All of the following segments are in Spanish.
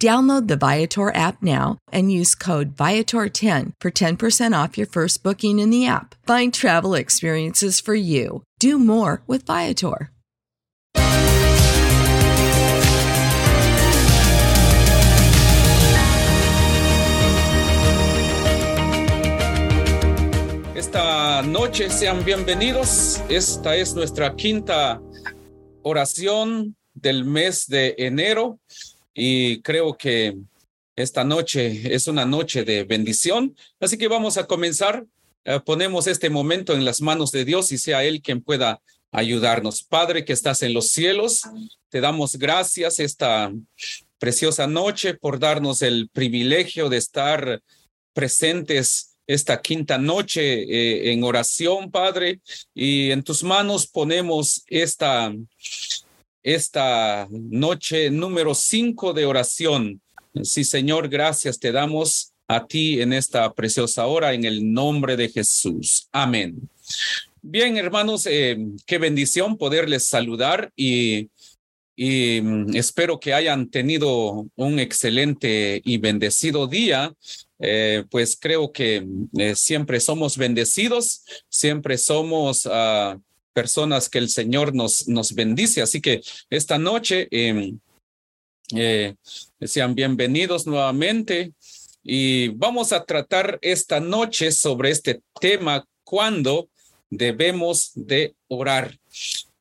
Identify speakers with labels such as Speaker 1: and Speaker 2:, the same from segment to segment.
Speaker 1: Download the Viator app now and use code Viator10 for 10% off your first booking in the app. Find travel experiences for you. Do more with Viator.
Speaker 2: Esta noche sean bienvenidos. Esta es nuestra quinta oración del mes de enero y creo que esta noche es una noche de bendición. Así que vamos a comenzar. Eh, ponemos este momento en las manos de Dios y sea Él quien pueda ayudarnos. Padre que estás en los cielos, te damos gracias esta preciosa noche por darnos el privilegio de estar presentes esta quinta noche eh, en oración, Padre, y en tus manos ponemos esta esta noche número cinco de oración. Sí, Señor, gracias te damos a ti en esta preciosa hora en el nombre de Jesús. Amén. Bien, hermanos, eh, qué bendición poderles saludar y, mm, espero que hayan tenido un excelente y bendecido día. Eh, pues creo que eh, siempre somos bendecidos, siempre somos... Uh, personas que el Señor nos, nos bendice. Así que esta noche em, eh, sean bienvenidos nuevamente y vamos a tratar esta noche sobre este tema, cuándo debemos de orar.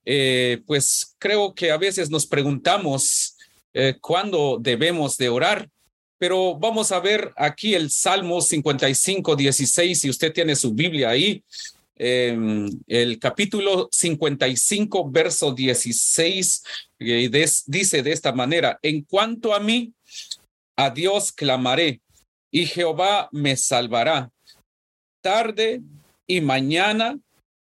Speaker 2: Eh, pues creo que a veces nos preguntamos eh, cuándo debemos de orar. Pero vamos a ver aquí el Salmo 55, 16, si usted tiene su Biblia ahí, Em, el capítulo 55, verso 16, eh, dice de esta manera, en cuanto a mí, a Dios clamaré y Jehová me salvará. Tarde y mañana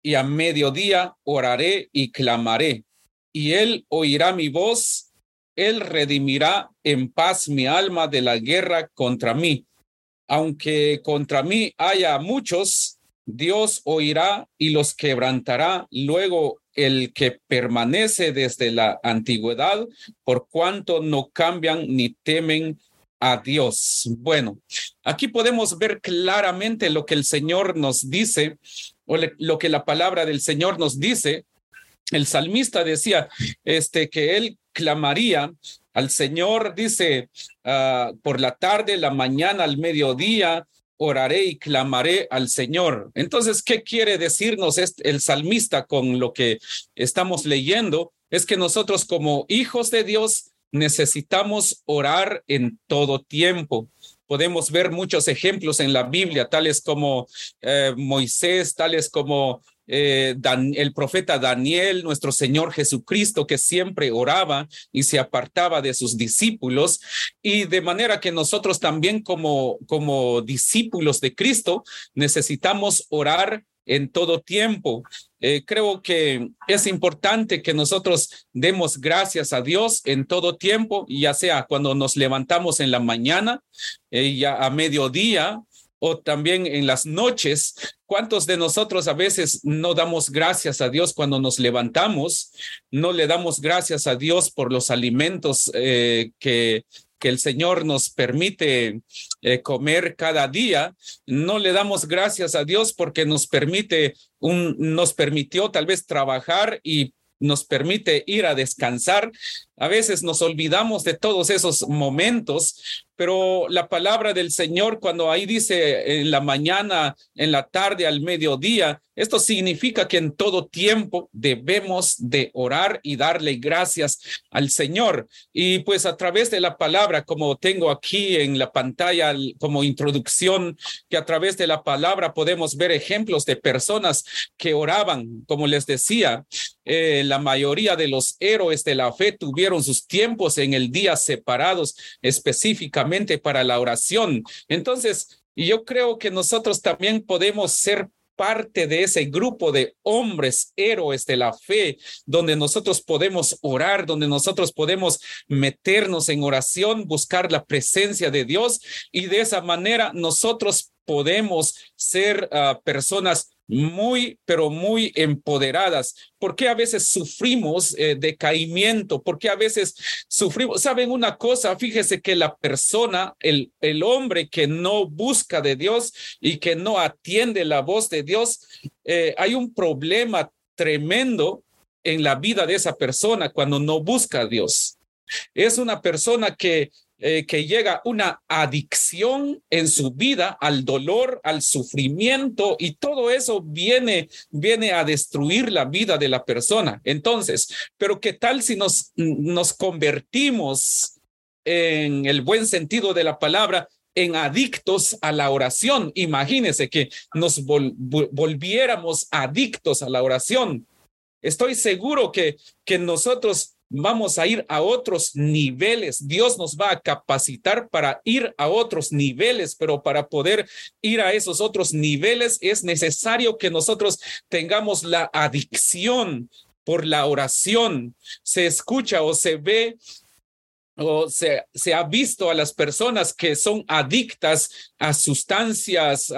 Speaker 2: y a mediodía oraré y clamaré, y él oirá mi voz, él redimirá en paz mi alma de la guerra contra mí. Aunque contra mí haya muchos, Dios oirá y los quebrantará. Luego el que permanece desde la antigüedad, por cuanto no cambian ni temen a Dios. Bueno, aquí podemos ver claramente lo que el Señor nos dice o lo que la palabra del Señor nos dice. El salmista decía este que él clamaría al Señor, dice, ah, por la tarde, la mañana, al mediodía, oraré y clamaré al Señor. Entonces, ¿qué quiere decirnos el salmista con lo que estamos leyendo? Es que nosotros como hijos de Dios necesitamos orar en todo tiempo. Podemos ver muchos ejemplos en la Biblia, tales como eh, Moisés, tales como eh, el profeta Daniel, nuestro Señor Jesucristo, que siempre oraba y se apartaba de sus discípulos, y de manera que nosotros también como, como discípulos de Cristo necesitamos orar en todo tiempo. Eh, creo que es importante que nosotros demos gracias a Dios en todo tiempo, ya sea cuando nos levantamos en la mañana, eh, ya a mediodía, o también en las noches. ¿Cuántos de nosotros a veces no damos gracias a Dios cuando nos levantamos? No le damos gracias a Dios por los alimentos eh, que, que el Señor nos permite eh, comer cada día. No le damos gracias a Dios porque nos permite un, nos permitió tal vez trabajar y nos permite ir a descansar. A veces nos olvidamos de todos esos momentos, pero la palabra del Señor cuando ahí dice en la mañana, en la tarde, al mediodía, esto significa que en todo tiempo debemos de orar y darle gracias al Señor. Y pues a través de la palabra, como tengo aquí en la pantalla como introducción, que a través de la palabra podemos ver ejemplos de personas que oraban, como les decía, eh, la mayoría de los héroes de la fe tuvieron sus tiempos en el día separados específicamente para la oración. Entonces, yo creo que nosotros también podemos ser parte de ese grupo de hombres héroes de la fe, donde nosotros podemos orar, donde nosotros podemos meternos en oración, buscar la presencia de Dios y de esa manera nosotros podemos ser uh, personas muy, pero muy empoderadas. ¿Por qué a veces sufrimos eh, decaimiento? ¿Por qué a veces sufrimos? ¿Saben una cosa? Fíjese que la persona, el, el hombre que no busca de Dios y que no atiende la voz de Dios, eh, hay un problema tremendo en la vida de esa persona cuando no busca a Dios. Es una persona que eh, que llega una adicción en su vida al dolor, al sufrimiento y todo eso viene, viene a destruir la vida de la persona. Entonces, pero ¿qué tal si nos, nos convertimos en el buen sentido de la palabra en adictos a la oración? Imagínense que nos volviéramos adictos a la oración. Estoy seguro que, que nosotros vamos a ir a otros niveles. Dios nos va a capacitar para ir a otros niveles, pero para poder ir a esos otros niveles es necesario que nosotros tengamos la adicción por la oración. Se escucha o se ve o se, ha visto a las personas que son adictas a sustancias,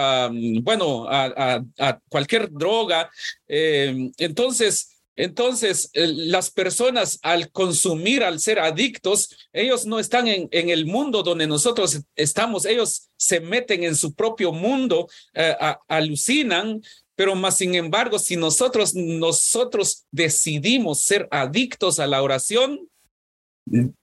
Speaker 2: bueno, a, cualquier droga. Eh, entonces, entonces, las personas al consumir, al ser adictos, ellos no están en, el mundo donde nosotros estamos, ellos se meten en su propio mundo, eh, alucinan, pero más sin embargo, si nosotros, nosotros decidimos ser adictos a la oración,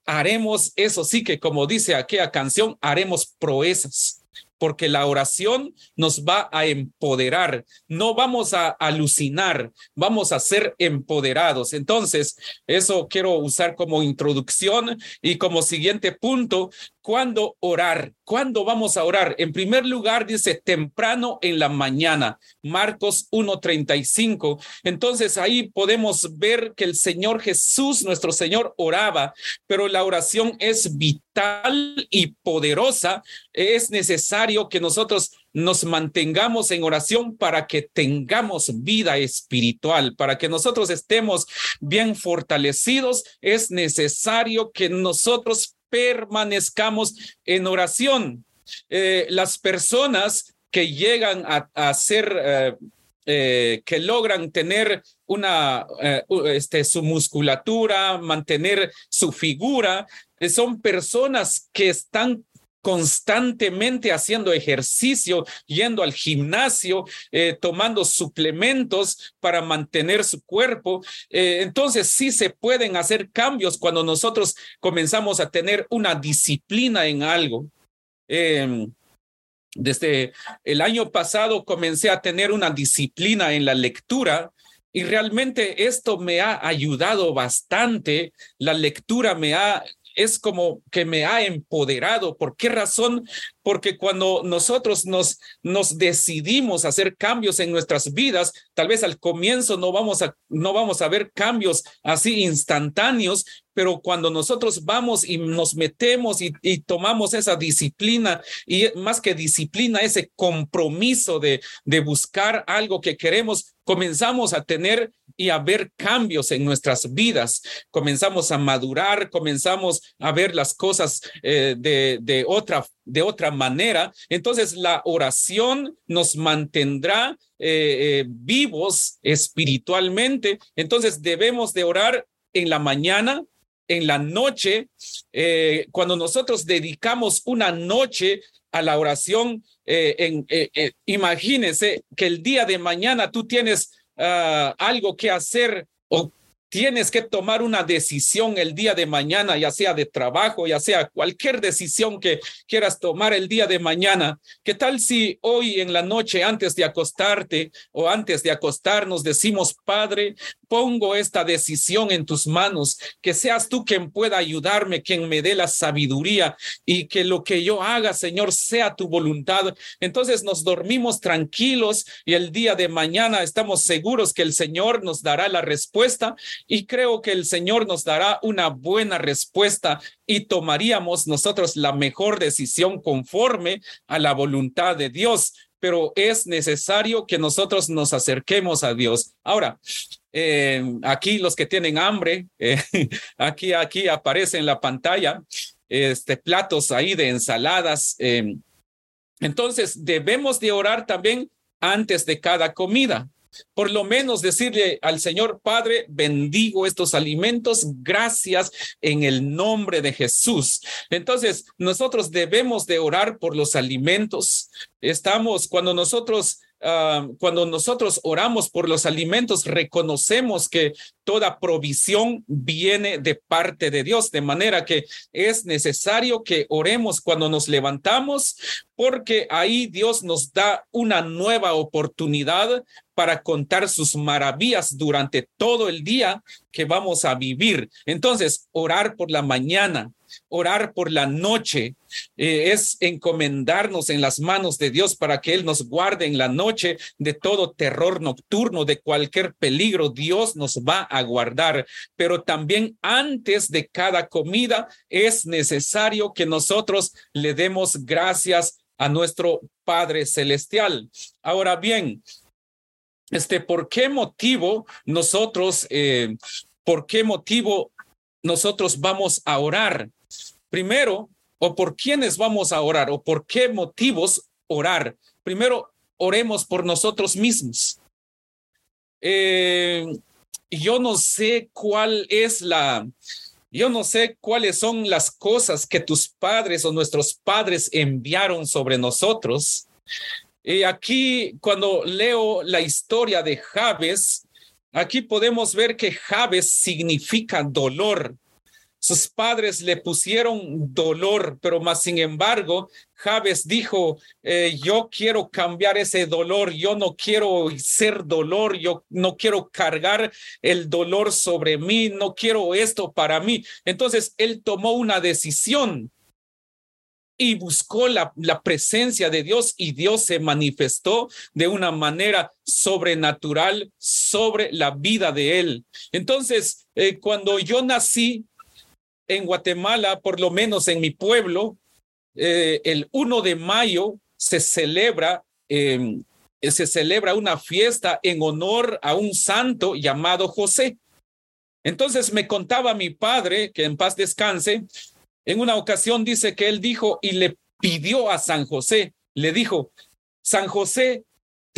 Speaker 2: haremos eso. Sí que como dice aquella canción, haremos proezas porque la oración nos va a empoderar, no vamos a alucinar, vamos a ser empoderados. Entonces, eso quiero usar como introducción y como siguiente punto, ¿Cuándo orar? ¿Cuándo vamos a orar? En primer lugar, dice temprano en la mañana, Marcos 1.35. Entonces ahí podemos ver que el Señor Jesús, nuestro Señor, oraba, pero la oración es vital y poderosa. Es necesario que nosotros nos mantengamos en oración para que tengamos vida espiritual, para que nosotros estemos bien fortalecidos. Es necesario que nosotros permanezcamos en oración. Eh, las personas que llegan a, ser, eh, eh, que logran tener una, este, su musculatura, mantener su figura, son personas que están constantemente haciendo ejercicio, yendo al gimnasio, eh, tomando suplementos para mantener su cuerpo. Eh, entonces sí se pueden hacer cambios cuando nosotros comenzamos a tener una disciplina en algo. Em, desde el año pasado comencé a tener una disciplina en la lectura y realmente esto me ha ayudado bastante. La lectura me ha es como que me ha empoderado. ¿Por qué razón? porque cuando nosotros nos, decidimos hacer cambios en nuestras vidas, tal vez al comienzo no vamos a, no vamos a ver cambios así instantáneos, pero cuando nosotros vamos y nos metemos y, tomamos esa disciplina y más que disciplina, ese compromiso de, buscar algo que queremos, comenzamos a tener y a ver cambios en nuestras vidas, comenzamos a madurar, comenzamos a ver las cosas eh, de, de, otra, de otra manera. Entonces la oración nos mantendrá eh, eh, vivos espiritualmente. Entonces debemos de orar en la mañana, en la noche, eh, cuando nosotros dedicamos una noche a la oración, eh, en, eh, eh, imagínense que el día de mañana tú tienes uh, algo que hacer o tienes que tomar una decisión el día de mañana, ya sea de trabajo, ya sea cualquier decisión que quieras tomar el día de mañana. ¿Qué tal si hoy en la noche, antes de acostarte o antes de acostarnos, decimos, Padre, pongo esta decisión en tus manos, que seas tú quien pueda ayudarme, quien me dé la sabiduría y que lo que yo haga, Señor, sea tu voluntad. Entonces nos dormimos tranquilos y el día de mañana estamos seguros que el Señor nos dará la respuesta y creo que el Señor nos dará una buena respuesta y tomaríamos nosotros la mejor decisión conforme a la voluntad de Dios pero es necesario que nosotros nos acerquemos a Dios. Ahora, eh, aquí los que tienen hambre, eh, aquí, aquí aparece en la pantalla este, platos ahí de ensaladas. Eh, entonces, debemos de orar también antes de cada comida. Por lo menos decirle al Señor Padre, bendigo estos alimentos, gracias en el nombre de Jesús. Entonces, nosotros debemos de orar por los alimentos. Estamos, cuando nosotros Uh, cuando nosotros oramos por los alimentos, reconocemos que toda provisión viene de parte de Dios, de manera que es necesario que oremos cuando nos levantamos, porque ahí Dios nos da una nueva oportunidad para contar sus maravillas durante todo el día que vamos a vivir. Entonces, orar por la mañana, orar por la noche, eh, es encomendarnos en las manos de Dios para que Él nos guarde en la noche de todo terror nocturno, de cualquier peligro. Dios nos va a guardar, pero también antes de cada comida es necesario que nosotros le demos gracias a nuestro Padre Celestial. Ahora bien, este, ¿por qué motivo nosotros, eh, por qué motivo nosotros vamos a orar? Primero, o por quiénes vamos a orar, o por qué motivos orar. Primero, oremos por nosotros mismos. Eh, yo no sé cuál es la, yo no sé cuáles son las cosas que tus padres o nuestros padres enviaron sobre nosotros. Y aquí, cuando leo la historia de Javes, aquí podemos ver que Javes significa dolor. Sus padres le pusieron dolor, pero más sin embargo, Javes dijo, eh, yo quiero cambiar ese dolor, yo no quiero ser dolor, yo no quiero cargar el dolor sobre mí, no quiero esto para mí. Entonces, él tomó una decisión y buscó la, la, presencia de Dios y Dios se manifestó de una manera sobrenatural sobre la vida de él. Entonces, eh, cuando yo nací, en Guatemala, por lo menos en mi pueblo, eh, el 1 de mayo se celebra, eh, se celebra una fiesta en honor a un santo llamado José. Entonces me contaba mi padre, que en paz descanse, en una ocasión dice que él dijo y le pidió a San José, le dijo, San José,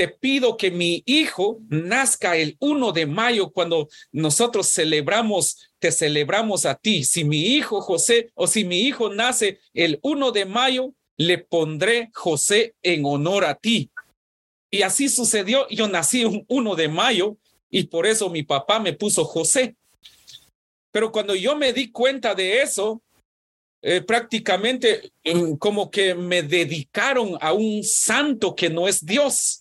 Speaker 2: te pido que mi hijo nazca el 1 de mayo cuando nosotros celebramos, te celebramos a ti. Si mi hijo José o si mi hijo nace el 1 de mayo, le pondré José en honor a ti. Y así sucedió. Yo nací un 1 de mayo y por eso mi papá me puso José. Pero cuando yo me di cuenta de eso, eh, prácticamente mm, como que me dedicaron a un santo que no es Dios.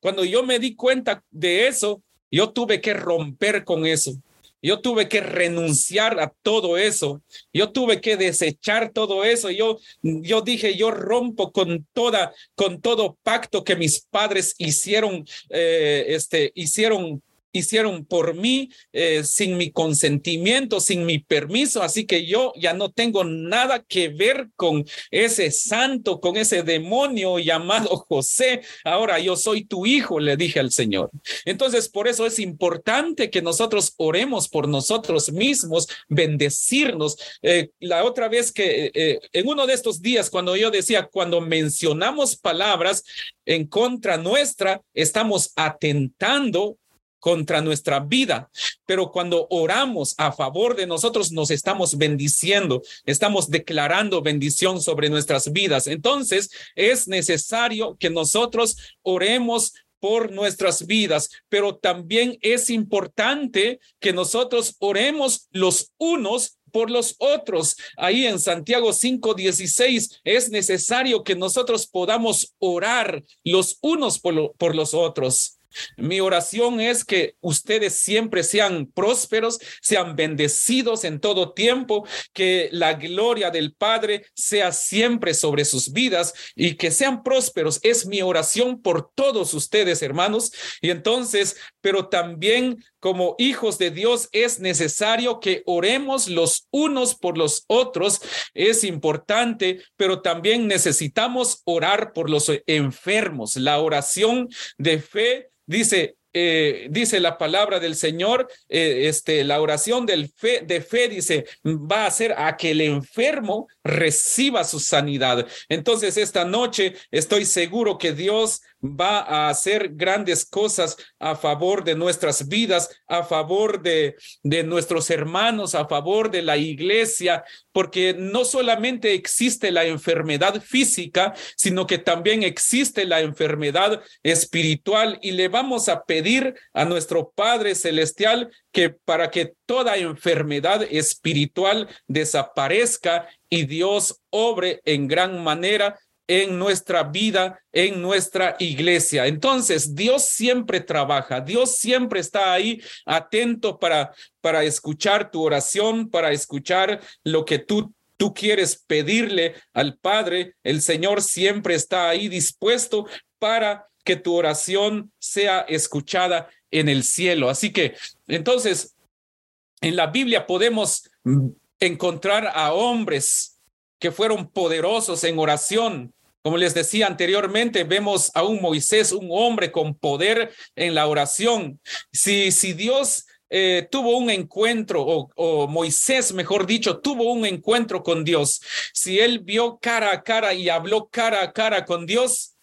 Speaker 2: Cuando yo me di cuenta de eso, yo tuve que romper con eso. Yo tuve que renunciar a todo eso. Yo tuve que desechar todo eso. Yo, yo dije, yo rompo con toda, con todo pacto que mis padres hicieron, eh, este, hicieron hicieron por mí eh, sin mi consentimiento, sin mi permiso, así que yo ya no tengo nada que ver con ese santo, con ese demonio llamado José. Ahora yo soy tu hijo, le dije al Señor. Entonces, por eso es importante que nosotros oremos por nosotros mismos, bendecirnos. Eh, la otra vez que eh, en uno de estos días, cuando yo decía, cuando mencionamos palabras en contra nuestra, estamos atentando contra nuestra vida, pero cuando oramos a favor de nosotros nos estamos bendiciendo, estamos declarando bendición sobre nuestras vidas. Entonces es necesario que nosotros oremos por nuestras vidas, pero también es importante que nosotros oremos los unos por los otros. Ahí en Santiago 5:16 es necesario que nosotros podamos orar los unos por, por los otros. Mi oración es que ustedes siempre sean prósperos, sean bendecidos en todo tiempo, que la gloria del Padre sea siempre sobre sus vidas y que sean prósperos. Es mi oración por todos ustedes, hermanos. Y entonces, pero también como hijos de Dios es necesario que oremos los unos por los otros. Es importante, pero también necesitamos orar por los enfermos. La oración de fe dice, eh, dice la palabra del Señor, eh, este, la oración del fe, de fe dice, va a hacer a que el enfermo reciba su sanidad. Entonces, esta noche estoy seguro que Dios va a hacer grandes cosas a favor de nuestras vidas, a favor de, de nuestros hermanos, a favor de la iglesia, porque no solamente existe la enfermedad física, sino que también existe la enfermedad espiritual. Y le vamos a pedir a nuestro Padre Celestial que para que toda enfermedad espiritual desaparezca y Dios obre en gran manera en nuestra vida, en nuestra iglesia. Entonces, Dios siempre trabaja, Dios siempre está ahí atento para, para escuchar tu oración, para escuchar lo que tú tú quieres pedirle al Padre, el Señor siempre está ahí dispuesto para que tu oración sea escuchada en el cielo. Así que, entonces, en la Biblia podemos encontrar a hombres que fueron poderosos en oración, como les decía anteriormente, vemos a un Moisés, un hombre con poder en la oración. Si, si Dios eh, tuvo un encuentro, o, o, Moisés, mejor dicho, tuvo un encuentro con Dios, si él vio cara a cara y habló cara a cara con Dios,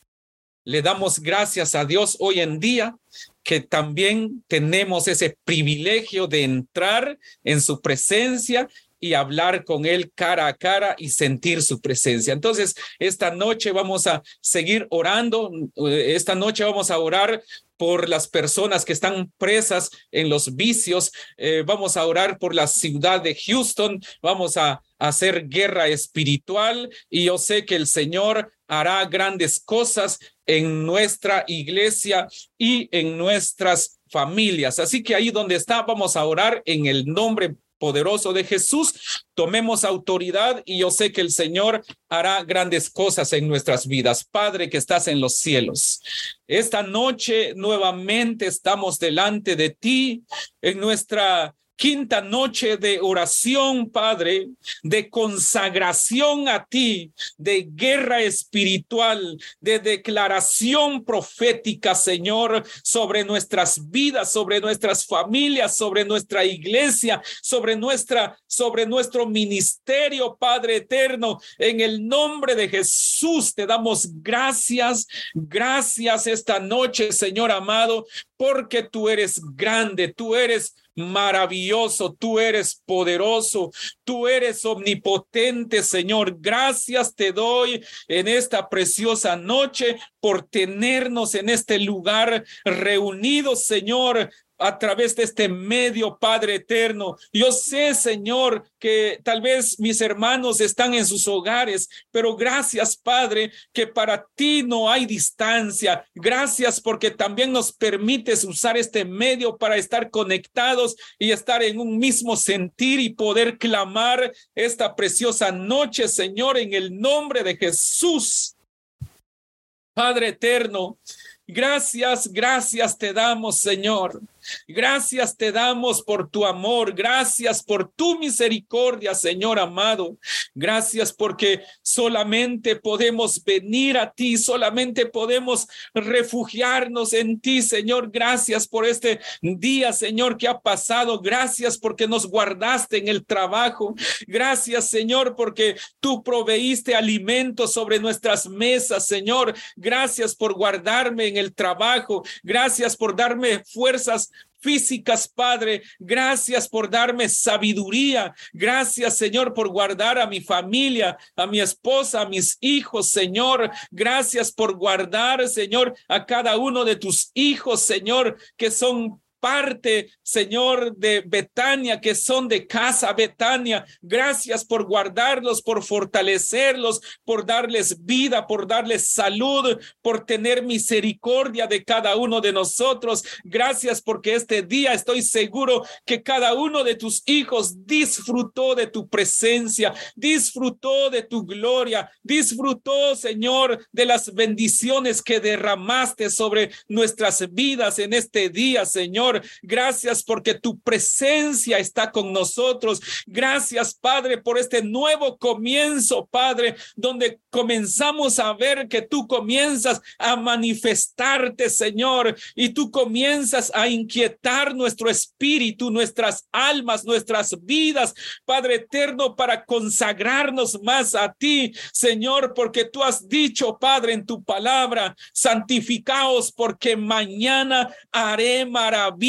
Speaker 2: le damos gracias a Dios hoy en día que también tenemos ese privilegio de entrar en su presencia y hablar con Él cara a cara y sentir su presencia. Entonces, esta noche vamos a seguir orando, esta noche vamos a orar por las personas que están presas en los vicios, eh, vamos a orar por la ciudad de Houston, vamos a, a hacer guerra espiritual y yo sé que el Señor hará grandes cosas en nuestra iglesia y en nuestras familias. Así que ahí donde está, vamos a orar en el nombre poderoso de Jesús, tomemos autoridad y yo sé que el Señor hará grandes cosas en nuestras vidas. Padre que estás en los cielos, esta noche nuevamente estamos delante de ti en nuestra quinta noche de oración, Padre, de consagración a ti, de guerra espiritual, de declaración profética, Señor, sobre nuestras vidas, sobre nuestras familias, sobre nuestra iglesia, sobre nuestra sobre nuestro ministerio, Padre eterno, en el nombre de Jesús te damos gracias, gracias esta noche, Señor amado, porque tú eres grande, tú eres maravilloso, tú eres poderoso, tú eres omnipotente, Señor. Gracias te doy en esta preciosa noche por tenernos en este lugar reunidos, Señor, a través de este medio, Padre eterno. Yo sé, Señor, que tal vez mis hermanos están en sus hogares, pero gracias, Padre, que para ti no hay distancia. Gracias porque también nos permites usar este medio para estar conectados y estar en un mismo sentir y poder clamar esta preciosa noche, Señor, en el nombre de Jesús. Padre eterno, gracias, gracias te damos, Señor. Gracias te damos por tu amor, gracias por tu misericordia, Señor amado. Gracias porque solamente podemos venir a ti, solamente podemos refugiarnos en ti, Señor. Gracias por este día, Señor, que ha pasado. Gracias porque nos guardaste en el trabajo. Gracias, Señor, porque tú proveíste alimento sobre nuestras mesas, Señor. Gracias por guardarme en el trabajo. Gracias por darme fuerzas físicas, Padre. Gracias por darme sabiduría. Gracias, Señor, por guardar a mi familia, a mi esposa, a mis hijos, Señor. Gracias por guardar, Señor, a cada uno de tus hijos, Señor, que son parte, Señor, de Betania, que son de casa Betania. Gracias por guardarlos, por fortalecerlos, por darles vida, por darles salud, por tener misericordia de cada uno de nosotros. Gracias porque este día estoy seguro que cada uno de tus hijos disfrutó de tu presencia, disfrutó de tu gloria, disfrutó, Señor, de las bendiciones que derramaste sobre nuestras vidas en este día, Señor. Gracias porque tu presencia está con nosotros. Gracias, Padre, por este nuevo comienzo, Padre, donde comenzamos a ver que tú comienzas a manifestarte, Señor, y tú comienzas a inquietar nuestro espíritu, nuestras almas, nuestras vidas, Padre eterno, para consagrarnos más a ti, Señor, porque tú has dicho, Padre, en tu palabra, santificaos porque mañana haré maravillas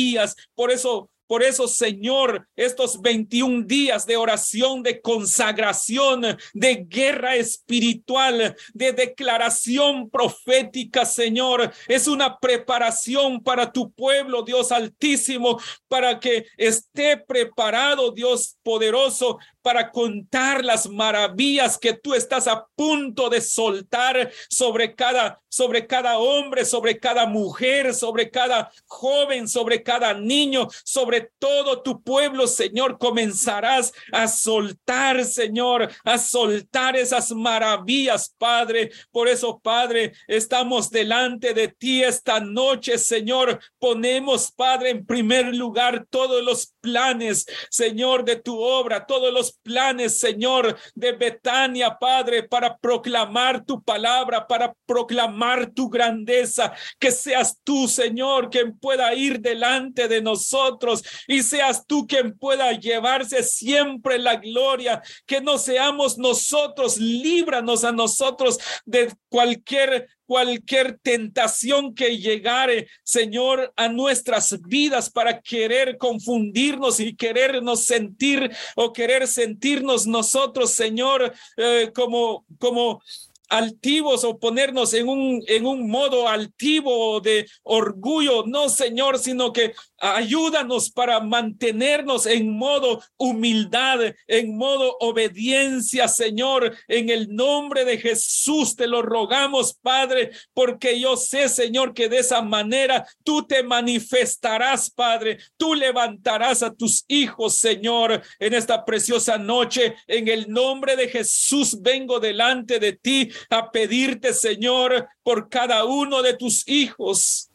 Speaker 2: por eso por eso, Señor, estos 21 días de oración, de consagración, de guerra espiritual, de declaración profética, Señor, es una preparación para tu pueblo, Dios altísimo, para que esté preparado, Dios poderoso, para contar las maravillas que tú estás a punto de soltar sobre cada sobre cada hombre, sobre cada mujer, sobre cada joven, sobre cada niño, sobre todo tu pueblo, Señor, comenzarás a soltar, Señor, a soltar esas maravillas, Padre. Por eso, Padre, estamos delante de ti esta noche, Señor. Ponemos, Padre, en primer lugar todos los planes, Señor, de tu obra, todos los planes, Señor, de Betania, Padre, para proclamar tu palabra, para proclamar tu grandeza, que seas tú, Señor, quien pueda ir delante de nosotros y seas tú quien pueda llevarse siempre la gloria, que no seamos nosotros, líbranos a nosotros de cualquier cualquier tentación que llegare, Señor, a nuestras vidas para querer confundirnos y querernos sentir o querer sentirnos nosotros, Señor, eh, como, como altivos o ponernos en un, en un modo altivo de orgullo, no Señor, sino que ayúdanos para mantenernos en modo humildad, en modo obediencia, Señor, en el nombre de Jesús te lo rogamos, Padre, porque yo sé, Señor, que de esa manera tú te manifestarás, Padre, tú levantarás a tus hijos, Señor, en esta preciosa noche, en el nombre de Jesús vengo delante de ti a pedirte, Señor, por cada uno de tus hijos.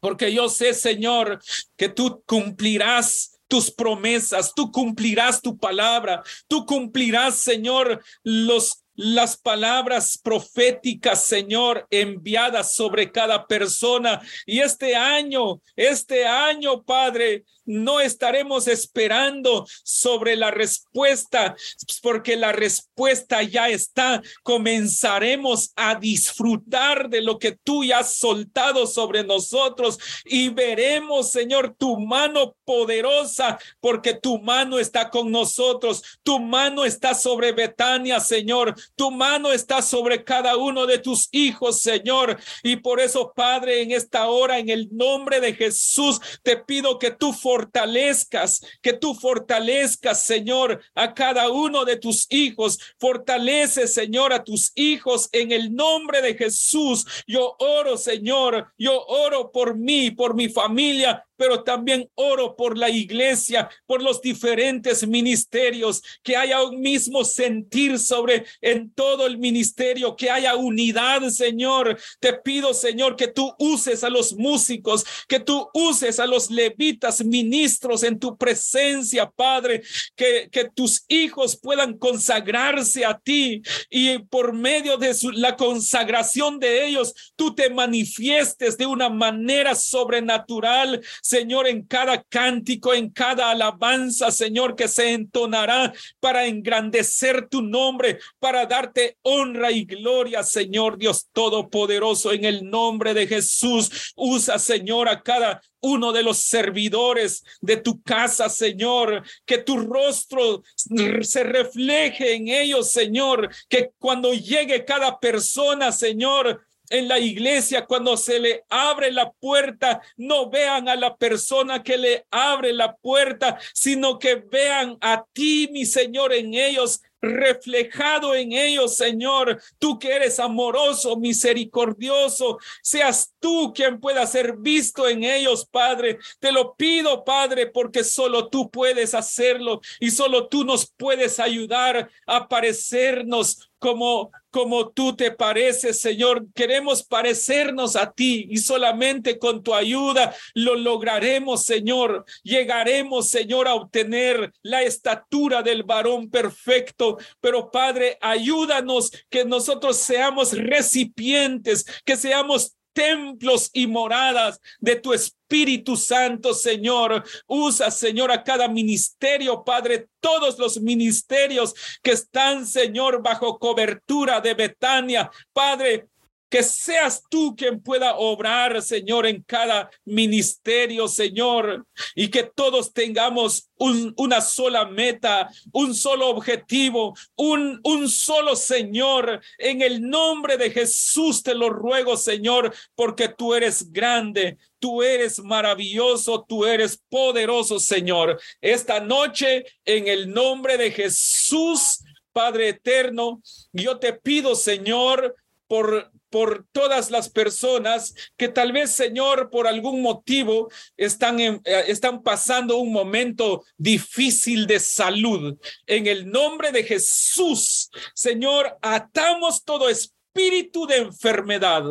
Speaker 2: Porque yo sé, Señor, que tú cumplirás tus promesas, tú cumplirás tu palabra, tú cumplirás, Señor, los las palabras proféticas, Señor, enviadas sobre cada persona. Y este año, este año, Padre, no estaremos esperando sobre la respuesta, porque la respuesta ya está. Comenzaremos a disfrutar de lo que tú ya has soltado sobre nosotros y veremos, Señor, tu mano poderosa, porque tu mano está con nosotros, tu mano está sobre Betania, Señor, Tu mano está sobre cada uno de tus hijos, Señor. Y por eso, Padre, en esta hora, en el nombre de Jesús, te pido que tú fortalezcas, que tú fortalezcas, Señor, a cada uno de tus hijos. Fortalece, Señor, a tus hijos en el nombre de Jesús. Yo oro, Señor, yo oro por mí, por mi familia, pero también oro por la iglesia, por los diferentes ministerios, que haya un mismo sentir sobre en todo el ministerio, que haya unidad, Señor. Te pido, Señor, que tú uses a los músicos, que tú uses a los levitas, ministros en tu presencia, Padre, que, tus hijos puedan consagrarse a ti y por medio de la consagración de ellos, tú te manifiestes de una manera sobrenatural Señor, en cada cántico, en cada alabanza, Señor, que se entonará para engrandecer tu nombre, para darte honra y gloria, Señor Dios Todopoderoso, en el nombre de Jesús. Usa, Señor, a cada uno de los servidores de tu casa, Señor, que tu rostro se refleje en ellos, Señor, que cuando llegue cada persona, Señor, en la iglesia, cuando se le abre la puerta, no vean a la persona que le abre la puerta, sino que vean a ti, mi Señor, en ellos reflejado en ellos, Señor. Tú que eres amoroso, misericordioso, seas tú quien pueda ser visto en ellos, Padre. Te lo pido, Padre, porque solo tú puedes hacerlo y solo tú nos puedes ayudar a parecernos como como tú te pareces, Señor. Queremos parecernos a ti y solamente con tu ayuda lo lograremos, Señor. Llegaremos, Señor, a obtener la estatura del varón perfecto. Pero Padre, ayúdanos que nosotros seamos recipientes, que seamos templos y moradas de tu Espíritu Santo, Señor. Usa, Señor, a cada ministerio, Padre, todos los ministerios que están, Señor, bajo cobertura de Betania. Padre, que seas tú quien pueda obrar, Señor, en cada ministerio, Señor, y que todos tengamos un, una sola meta, un solo objetivo, un, un solo Señor. En el nombre de Jesús te lo ruego, Señor, porque tú eres grande, tú eres maravilloso, tú eres poderoso, Señor. Esta noche, en el nombre de Jesús, Padre eterno, yo te pido, Señor, por por todas las personas que tal vez, Señor, por algún motivo están, eh, están pasando un momento difícil de salud. En el nombre de Jesús, Señor, atamos todo espíritu de enfermedad.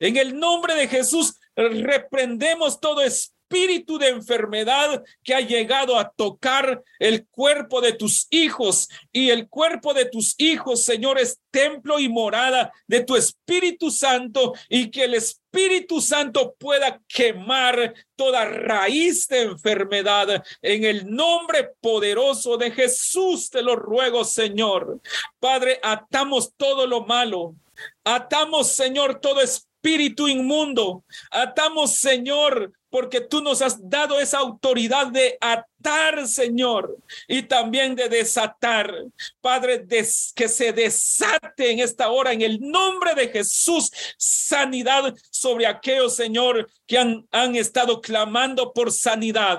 Speaker 2: En el nombre de Jesús, reprendemos todo espíritu espíritu de enfermedad que ha llegado a tocar el cuerpo de tus hijos y el cuerpo de tus hijos, Señor, es templo y morada de tu Espíritu Santo y que el Espíritu Santo pueda quemar toda raíz de enfermedad. En el nombre poderoso de Jesús te lo ruego, Señor. Padre, atamos todo lo malo. Atamos, Señor, todo espíritu inmundo. Atamos, Señor, porque tú nos has dado esa autoridad de atar, Señor, y también de desatar. Padre, que se desate en esta hora, en el nombre de Jesús, sanidad sobre aquellos, Señor, que han, han estado clamando por sanidad.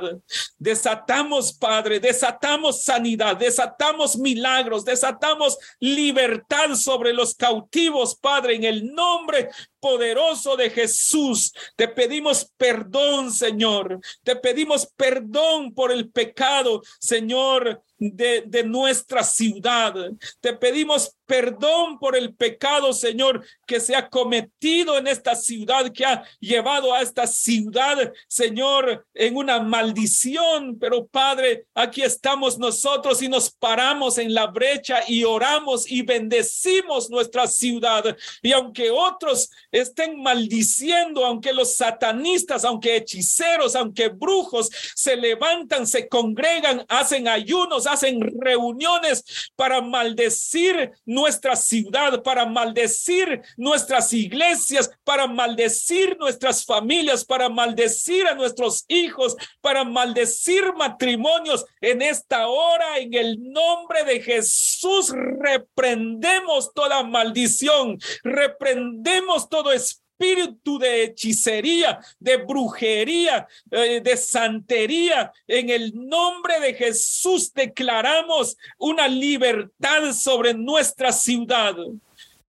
Speaker 2: Desatamos, Padre, desatamos sanidad, desatamos milagros, desatamos libertad sobre los cautivos, Padre, en el nombre poderoso de Jesús. Te pedimos perdón, Señor. Te pedimos perdón por el pecado, Señor, de, de nuestra ciudad. Te pedimos perdón por el pecado, Señor, que se ha cometido en esta ciudad, que ha llevado a esta ciudad, Señor, en una maldición. Pero Padre, aquí estamos nosotros y nos paramos en la brecha y oramos y bendecimos nuestra ciudad. Y aunque otros estén maldiciendo, aunque los satanistas, aunque hechiceros, aunque brujos se levantan, se congregan, hacen ayunos, hacen reuniones para maldecir nuestra ciudad, para maldecir nuestras iglesias, para maldecir nuestras familias, para maldecir a nuestros hijos, para maldecir matrimonios. En esta hora, en el nombre de Jesús, reprendemos toda maldición, reprendemos todo espíritu espíritu de hechicería, de brujería, eh, de santería. En el nombre de Jesús declaramos una libertad sobre nuestra ciudad.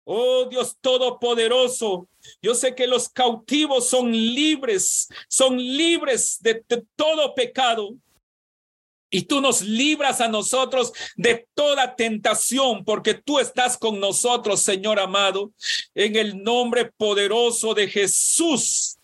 Speaker 2: Oh Dios Todopoderoso, yo sé que los cautivos son libres, son libres de todo pecado y tú nos libras a nosotros de toda tentación, porque tú estás con nosotros, Señor amado, en el nombre poderoso de Jesús.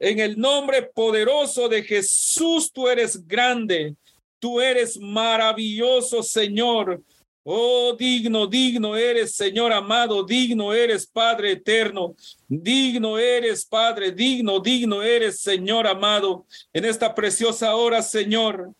Speaker 2: En el nombre poderoso de Jesús, tú eres grande, tú eres maravilloso, Señor. Oh, digno, digno eres, Señor amado, digno eres, Padre eterno, digno eres, Padre, digno, digno eres, Señor amado, en esta preciosa hora, Señor.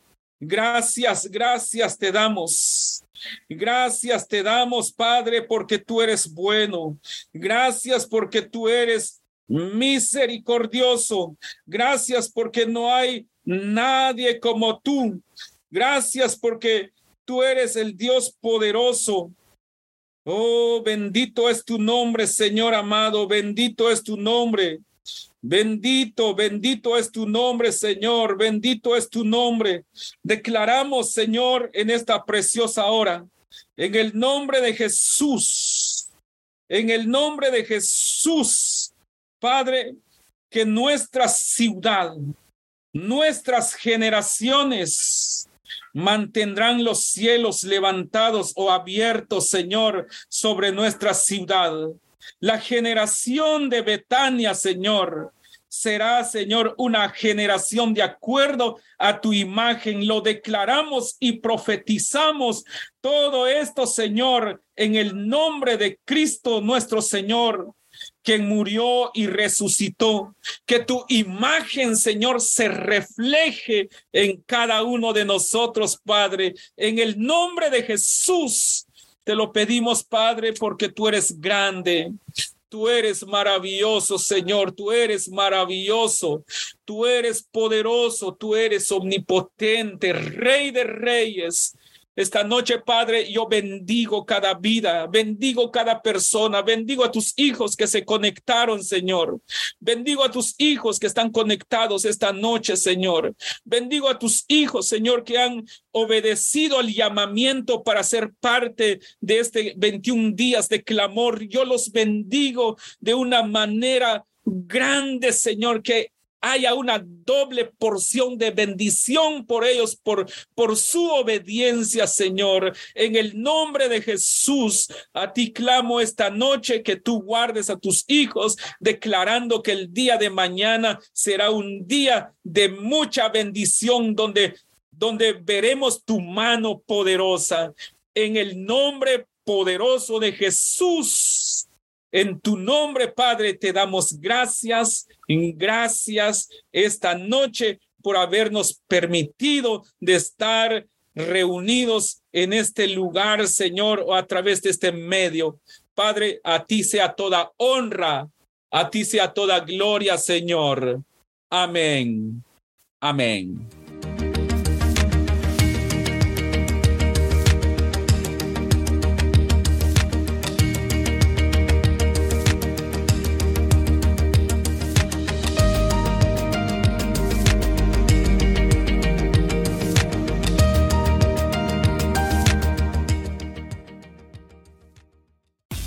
Speaker 2: Gracias, gracias te damos. Gracias te damos, Padre, porque tú eres bueno. Gracias porque tú eres misericordioso. Gracias porque no hay nadie como tú. Gracias porque tú eres el Dios poderoso. Oh, bendito es tu nombre, Señor amado. Bendito es tu nombre. Bendito, bendito es tu nombre, Señor. Bendito es tu nombre. Declaramos, Señor, en esta preciosa hora, en el nombre de Jesús, en el nombre de Jesús, Padre, que nuestra ciudad, nuestras generaciones, mantendrán los cielos levantados o abiertos, Señor, sobre nuestra ciudad. La generación de Betania, Señor, será, Señor, una generación de acuerdo a tu imagen. Lo declaramos y profetizamos todo esto, Señor, en el nombre de Cristo nuestro Señor quien murió y resucitó. Que tu imagen, Señor, se refleje en cada uno de nosotros, Padre. En el nombre de Jesús, te lo pedimos, Padre, porque tú eres grande. Tú eres maravilloso, Señor. Tú eres maravilloso. Tú eres poderoso. Tú eres omnipotente, Rey de reyes. Esta noche, Padre, yo bendigo cada vida, bendigo cada persona, bendigo a tus hijos que se conectaron, Señor. Bendigo a tus hijos que están conectados esta noche, Señor. Bendigo a tus hijos, Señor, que han obedecido al llamamiento para ser parte de este 21 días de clamor. Yo los bendigo de una manera grande, Señor, que haya una doble porción de bendición por ellos, por, por su obediencia, Señor. En el nombre de Jesús, a ti clamo esta noche que tú guardes a tus hijos, declarando que el día de mañana será un día de mucha bendición, donde, donde veremos tu mano poderosa. En el nombre poderoso de Jesús. En tu nombre, Padre, te damos gracias, gracias esta noche por habernos permitido de estar reunidos en este lugar, Señor, o a través de este medio. Padre, a ti sea toda honra, a ti sea toda gloria, Señor. Amén. Amén.